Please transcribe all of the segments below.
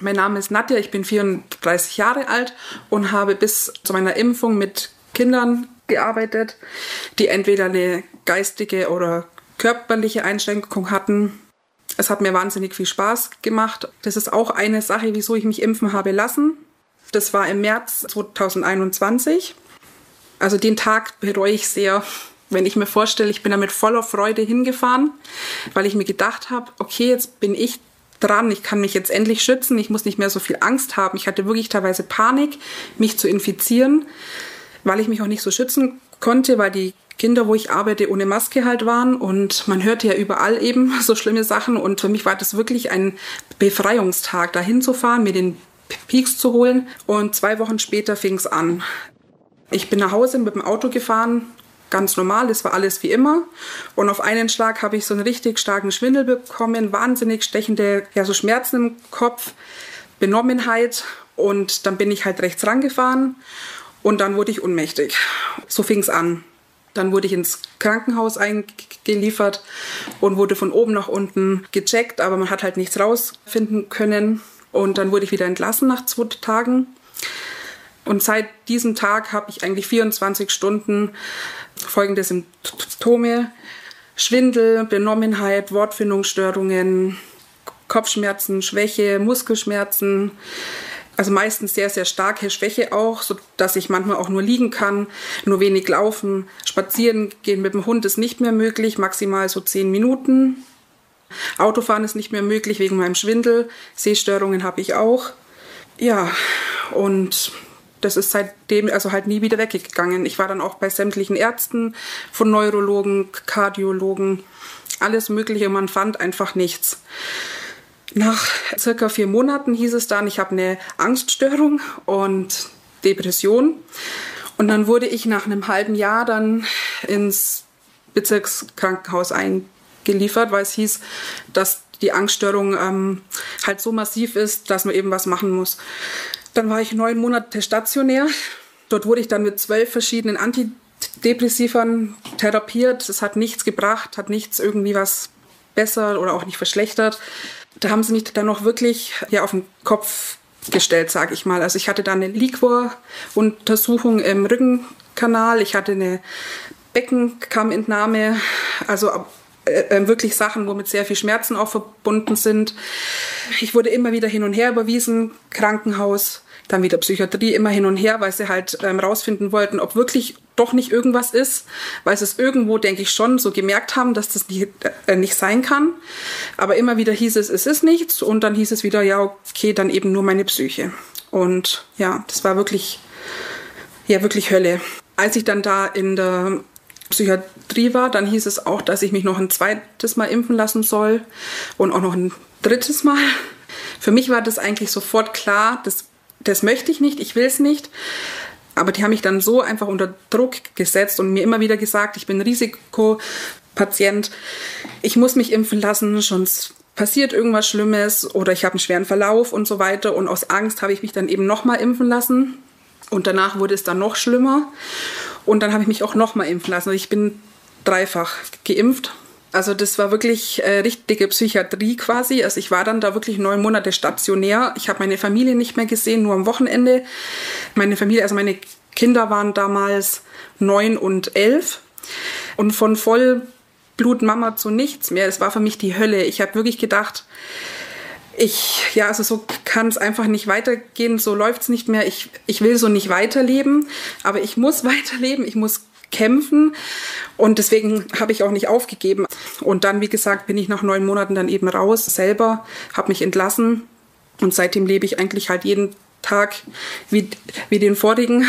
Mein Name ist Nadja, ich bin 34 Jahre alt und habe bis zu meiner Impfung mit Kindern gearbeitet, die entweder eine geistige oder körperliche Einschränkung hatten. Es hat mir wahnsinnig viel Spaß gemacht. Das ist auch eine Sache, wieso ich mich impfen habe lassen. Das war im März 2021. Also den Tag bereue ich sehr, wenn ich mir vorstelle, ich bin da mit voller Freude hingefahren, weil ich mir gedacht habe, okay, jetzt bin ich dran, ich kann mich jetzt endlich schützen, ich muss nicht mehr so viel Angst haben. Ich hatte wirklich teilweise Panik, mich zu infizieren, weil ich mich auch nicht so schützen konnte, weil die Kinder, wo ich arbeite, ohne Maske halt waren. Und man hörte ja überall eben so schlimme Sachen. Und für mich war das wirklich ein Befreiungstag, da hinzufahren, mir den Peaks zu holen. Und zwei Wochen später fing es an. Ich bin nach Hause mit dem Auto gefahren, ganz normal, das war alles wie immer. Und auf einen Schlag habe ich so einen richtig starken Schwindel bekommen, wahnsinnig stechende, ja, so Schmerzen im Kopf, Benommenheit. Und dann bin ich halt rechts rangefahren und dann wurde ich ohnmächtig. So fing es an. Dann wurde ich ins Krankenhaus eingeliefert und wurde von oben nach unten gecheckt, aber man hat halt nichts rausfinden können. Und dann wurde ich wieder entlassen nach zwei Tagen. Und seit diesem Tag habe ich eigentlich 24 Stunden folgende Symptome. Schwindel, Benommenheit, Wortfindungsstörungen, Kopfschmerzen, Schwäche, Muskelschmerzen, also meistens sehr, sehr starke Schwäche auch, so dass ich manchmal auch nur liegen kann, nur wenig laufen. Spazieren gehen mit dem Hund ist nicht mehr möglich, maximal so zehn Minuten. Autofahren ist nicht mehr möglich wegen meinem Schwindel. Sehstörungen habe ich auch. Ja, und das ist seitdem also halt nie wieder weggegangen. Ich war dann auch bei sämtlichen Ärzten, von Neurologen, Kardiologen, alles Mögliche. Man fand einfach nichts. Nach circa vier Monaten hieß es dann, ich habe eine Angststörung und Depression. Und dann wurde ich nach einem halben Jahr dann ins Bezirkskrankenhaus eingeliefert, weil es hieß, dass die Angststörung ähm, halt so massiv ist, dass man eben was machen muss. Dann war ich neun Monate stationär. Dort wurde ich dann mit zwölf verschiedenen Antidepressivern therapiert. Das hat nichts gebracht, hat nichts irgendwie was besser oder auch nicht verschlechtert. Da haben sie mich dann noch wirklich ja, auf den Kopf gestellt, sage ich mal. Also ich hatte da eine Liquor-Untersuchung im Rückenkanal, ich hatte eine Beckenkammentnahme, also äh, äh, wirklich Sachen, womit sehr viel Schmerzen auch verbunden sind. Ich wurde immer wieder hin und her überwiesen, Krankenhaus, dann wieder Psychiatrie immer hin und her, weil sie halt ähm, rausfinden wollten, ob wirklich doch nicht irgendwas ist, weil sie es irgendwo, denke ich, schon so gemerkt haben, dass das nicht, äh, nicht sein kann. Aber immer wieder hieß es, es ist nichts und dann hieß es wieder, ja, okay, dann eben nur meine Psyche. Und ja, das war wirklich, ja, wirklich Hölle. Als ich dann da in der Psychiatrie war, dann hieß es auch, dass ich mich noch ein zweites Mal impfen lassen soll und auch noch ein drittes Mal. Für mich war das eigentlich sofort klar, das das möchte ich nicht, ich will es nicht. Aber die haben mich dann so einfach unter Druck gesetzt und mir immer wieder gesagt, ich bin Risikopatient, ich muss mich impfen lassen, sonst passiert irgendwas Schlimmes oder ich habe einen schweren Verlauf und so weiter. Und aus Angst habe ich mich dann eben nochmal impfen lassen. Und danach wurde es dann noch schlimmer. Und dann habe ich mich auch nochmal impfen lassen. Also ich bin dreifach geimpft also das war wirklich äh, richtige Psychiatrie quasi. Also ich war dann da wirklich neun Monate stationär. Ich habe meine Familie nicht mehr gesehen, nur am Wochenende. Meine Familie, also meine Kinder waren damals neun und elf. Und von Vollblutmama zu nichts mehr. Es war für mich die Hölle. Ich habe wirklich gedacht, ich, ja, also so kann es einfach nicht weitergehen, so läuft es nicht mehr. Ich, ich will so nicht weiterleben, aber ich muss weiterleben, ich muss kämpfen und deswegen habe ich auch nicht aufgegeben. Und dann, wie gesagt, bin ich nach neun Monaten dann eben raus selber, habe mich entlassen und seitdem lebe ich eigentlich halt jeden Tag wie, wie den vorigen.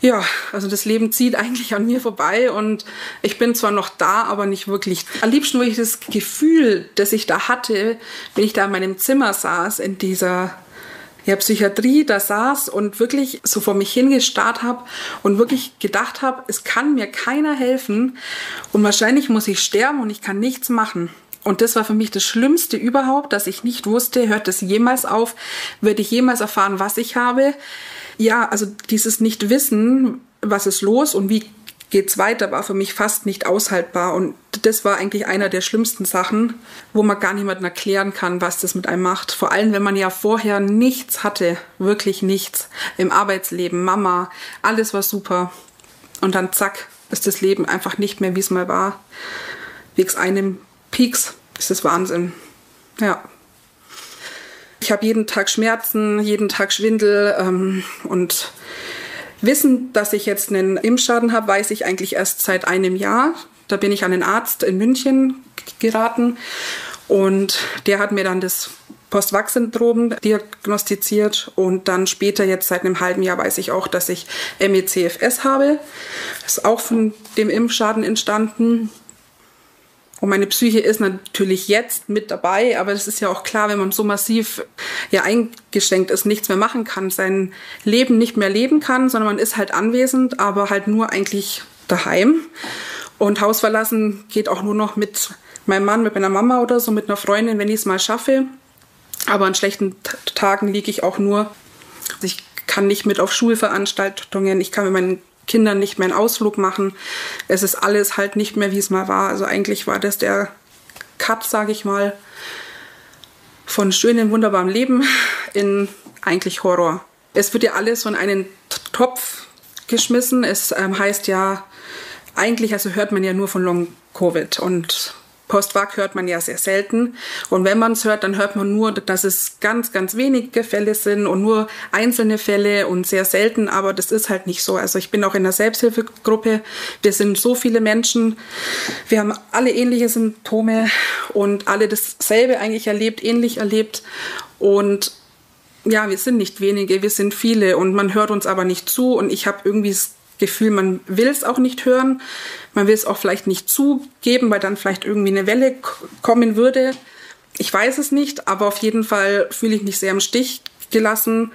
Ja, also das Leben zieht eigentlich an mir vorbei und ich bin zwar noch da, aber nicht wirklich. Am liebsten wirklich das Gefühl, das ich da hatte, wenn ich da in meinem Zimmer saß, in dieser ja, Psychiatrie da saß und wirklich so vor mich hingestarrt habe und wirklich gedacht habe, es kann mir keiner helfen und wahrscheinlich muss ich sterben und ich kann nichts machen. Und das war für mich das Schlimmste überhaupt, dass ich nicht wusste, hört das jemals auf, würde ich jemals erfahren, was ich habe. Ja, also dieses Nicht-Wissen, was ist los und wie geht's weiter, war für mich fast nicht aushaltbar. Und das war eigentlich einer der schlimmsten Sachen, wo man gar niemandem erklären kann, was das mit einem macht. Vor allem, wenn man ja vorher nichts hatte, wirklich nichts im Arbeitsleben, Mama, alles war super. Und dann zack, ist das Leben einfach nicht mehr, wie es mal war. Wegs einem Peaks ist das Wahnsinn. Ja. Ich habe jeden Tag Schmerzen, jeden Tag Schwindel ähm, und Wissen, dass ich jetzt einen Impfschaden habe, weiß ich eigentlich erst seit einem Jahr. Da bin ich an den Arzt in München geraten und der hat mir dann das Post-Vax-Syndrom diagnostiziert und dann später, jetzt seit einem halben Jahr, weiß ich auch, dass ich MECFS habe. Das ist auch von dem Impfschaden entstanden. Und meine Psyche ist natürlich jetzt mit dabei, aber das ist ja auch klar, wenn man so massiv ja eingeschränkt ist, nichts mehr machen kann, sein Leben nicht mehr leben kann, sondern man ist halt anwesend, aber halt nur eigentlich daheim. Und Haus verlassen geht auch nur noch mit meinem Mann, mit meiner Mama oder so, mit einer Freundin, wenn ich es mal schaffe. Aber an schlechten Tagen liege ich auch nur. Ich kann nicht mit auf Schulveranstaltungen, ich kann mit meinen Kindern nicht mehr einen Ausflug machen. Es ist alles halt nicht mehr, wie es mal war. Also eigentlich war das der Cut, sage ich mal, von schönem, wunderbarem Leben in eigentlich Horror. Es wird ja alles so in einen Topf geschmissen. Es ähm, heißt ja, eigentlich, also hört man ja nur von Long Covid und Postwag hört man ja sehr selten. Und wenn man es hört, dann hört man nur, dass es ganz, ganz wenige Fälle sind und nur einzelne Fälle und sehr selten. Aber das ist halt nicht so. Also ich bin auch in der Selbsthilfegruppe. Wir sind so viele Menschen. Wir haben alle ähnliche Symptome und alle dasselbe eigentlich erlebt, ähnlich erlebt. Und ja, wir sind nicht wenige, wir sind viele und man hört uns aber nicht zu. Und ich habe irgendwie Gefühl, man will es auch nicht hören. Man will es auch vielleicht nicht zugeben, weil dann vielleicht irgendwie eine Welle kommen würde. Ich weiß es nicht, aber auf jeden Fall fühle ich mich sehr im Stich gelassen.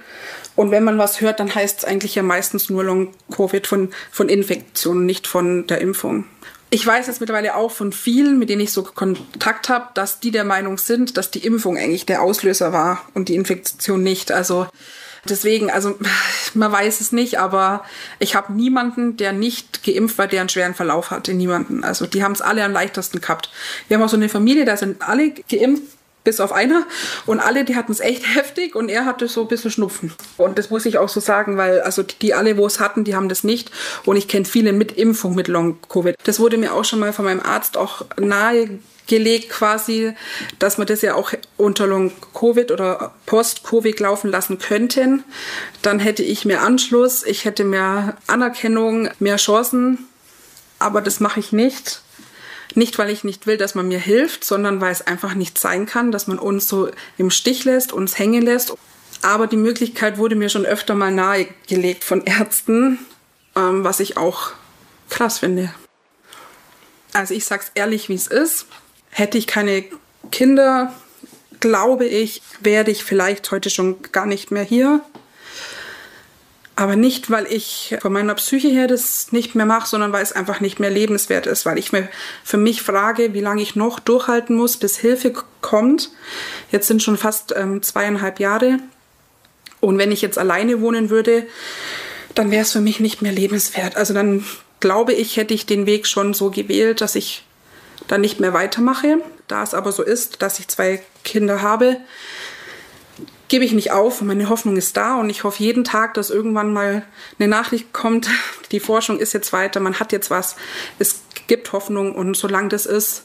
Und wenn man was hört, dann heißt es eigentlich ja meistens nur Long-Covid von, von Infektionen, nicht von der Impfung. Ich weiß jetzt mittlerweile auch von vielen, mit denen ich so Kontakt habe, dass die der Meinung sind, dass die Impfung eigentlich der Auslöser war und die Infektion nicht. Also Deswegen, also man weiß es nicht, aber ich habe niemanden, der nicht geimpft war, der einen schweren Verlauf hatte. Niemanden. Also die haben es alle am leichtesten gehabt. Wir haben auch so eine Familie, da sind alle geimpft bis auf einer. Und alle, die hatten es echt heftig und er hatte so ein bisschen Schnupfen. Und das muss ich auch so sagen, weil also die, die alle, wo es hatten, die haben das nicht. Und ich kenne viele mit Impfung, mit Long-Covid. Das wurde mir auch schon mal von meinem Arzt auch nahe gelegt quasi, dass wir das ja auch unter Long-Covid oder Post-Covid laufen lassen könnten. Dann hätte ich mehr Anschluss, ich hätte mehr Anerkennung, mehr Chancen. Aber das mache ich nicht. Nicht, weil ich nicht will, dass man mir hilft, sondern weil es einfach nicht sein kann, dass man uns so im Stich lässt, uns hängen lässt. Aber die Möglichkeit wurde mir schon öfter mal nahegelegt von Ärzten, ähm, was ich auch krass finde. Also ich sag's ehrlich, wie es ist. Hätte ich keine Kinder, glaube ich, werde ich vielleicht heute schon gar nicht mehr hier. Aber nicht, weil ich von meiner Psyche her das nicht mehr mache, sondern weil es einfach nicht mehr lebenswert ist, weil ich mir für mich frage, wie lange ich noch durchhalten muss, bis Hilfe kommt. Jetzt sind schon fast ähm, zweieinhalb Jahre. Und wenn ich jetzt alleine wohnen würde, dann wäre es für mich nicht mehr lebenswert. Also dann glaube ich, hätte ich den Weg schon so gewählt, dass ich dann nicht mehr weitermache. Da es aber so ist, dass ich zwei Kinder habe, gebe ich nicht auf. Meine Hoffnung ist da und ich hoffe jeden Tag, dass irgendwann mal eine Nachricht kommt. Die Forschung ist jetzt weiter, man hat jetzt was. Es gibt Hoffnung und solange das ist,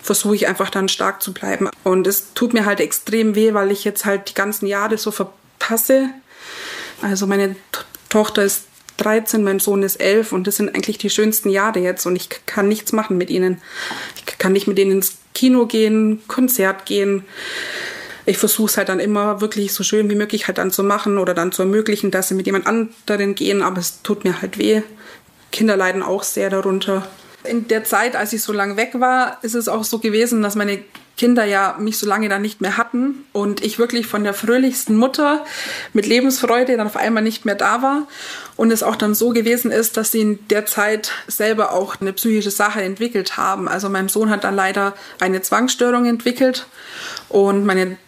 versuche ich einfach dann stark zu bleiben. Und es tut mir halt extrem weh, weil ich jetzt halt die ganzen Jahre so verpasse. Also meine Tochter ist 13, mein Sohn ist 11 und das sind eigentlich die schönsten Jahre jetzt und ich kann nichts machen mit ihnen. Ich kann nicht mit ihnen ins Kino gehen, Konzert gehen. Ich versuche es halt dann immer wirklich so schön wie möglich halt dann zu machen oder dann zu ermöglichen, dass sie mit jemand anderen gehen, aber es tut mir halt weh. Kinder leiden auch sehr darunter. In der Zeit, als ich so lange weg war, ist es auch so gewesen, dass meine Kinder ja mich so lange dann nicht mehr hatten und ich wirklich von der fröhlichsten Mutter mit Lebensfreude dann auf einmal nicht mehr da war und es auch dann so gewesen ist, dass sie in der Zeit selber auch eine psychische Sache entwickelt haben. Also mein Sohn hat dann leider eine Zwangsstörung entwickelt und meine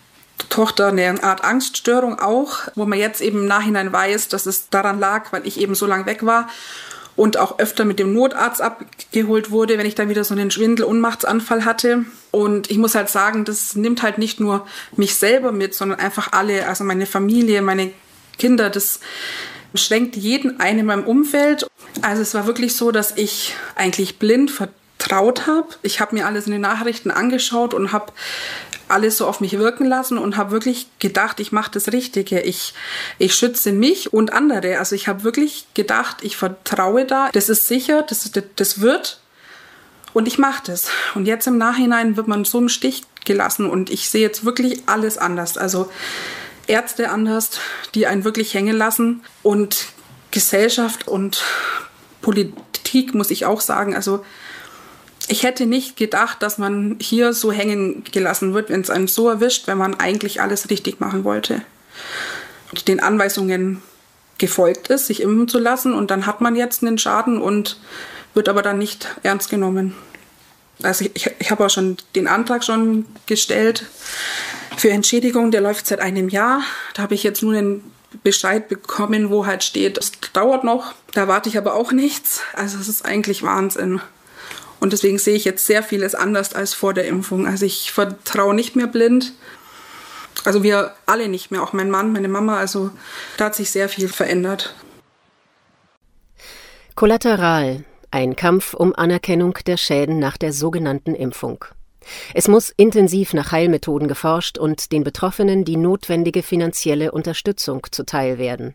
Tochter eine Art Angststörung auch, wo man jetzt eben im Nachhinein weiß, dass es daran lag, weil ich eben so lange weg war und auch öfter mit dem Notarzt abgeholt wurde, wenn ich dann wieder so einen Schwindel-Unmachtsanfall hatte. Und ich muss halt sagen, das nimmt halt nicht nur mich selber mit, sondern einfach alle, also meine Familie, meine Kinder, das schränkt jeden ein in meinem Umfeld. Also es war wirklich so, dass ich eigentlich blind vertraut habe. Ich habe mir alles in den Nachrichten angeschaut und habe alles so auf mich wirken lassen und habe wirklich gedacht, ich mache das Richtige. Ich, ich schütze mich und andere. Also ich habe wirklich gedacht, ich vertraue da. Das ist sicher, das, das, das wird. Und ich mache das. Und jetzt im Nachhinein wird man so im Stich gelassen und ich sehe jetzt wirklich alles anders. Also Ärzte anders, die einen wirklich hängen lassen und Gesellschaft und Politik muss ich auch sagen. Also ich hätte nicht gedacht, dass man hier so hängen gelassen wird, wenn es einen so erwischt, wenn man eigentlich alles richtig machen wollte. Und den Anweisungen gefolgt ist, sich impfen zu lassen und dann hat man jetzt einen Schaden und wird aber dann nicht ernst genommen. Also ich, ich habe auch schon den Antrag schon gestellt für Entschädigung, der läuft seit einem Jahr. Da habe ich jetzt nur einen Bescheid bekommen, wo halt steht, es dauert noch. Da warte ich aber auch nichts. Also es ist eigentlich Wahnsinn. Und deswegen sehe ich jetzt sehr vieles anders als vor der Impfung. Also ich vertraue nicht mehr blind. Also wir alle nicht mehr, auch mein Mann, meine Mama. Also da hat sich sehr viel verändert. Kollateral. Ein Kampf um Anerkennung der Schäden nach der sogenannten Impfung. Es muss intensiv nach Heilmethoden geforscht und den Betroffenen die notwendige finanzielle Unterstützung zuteil werden.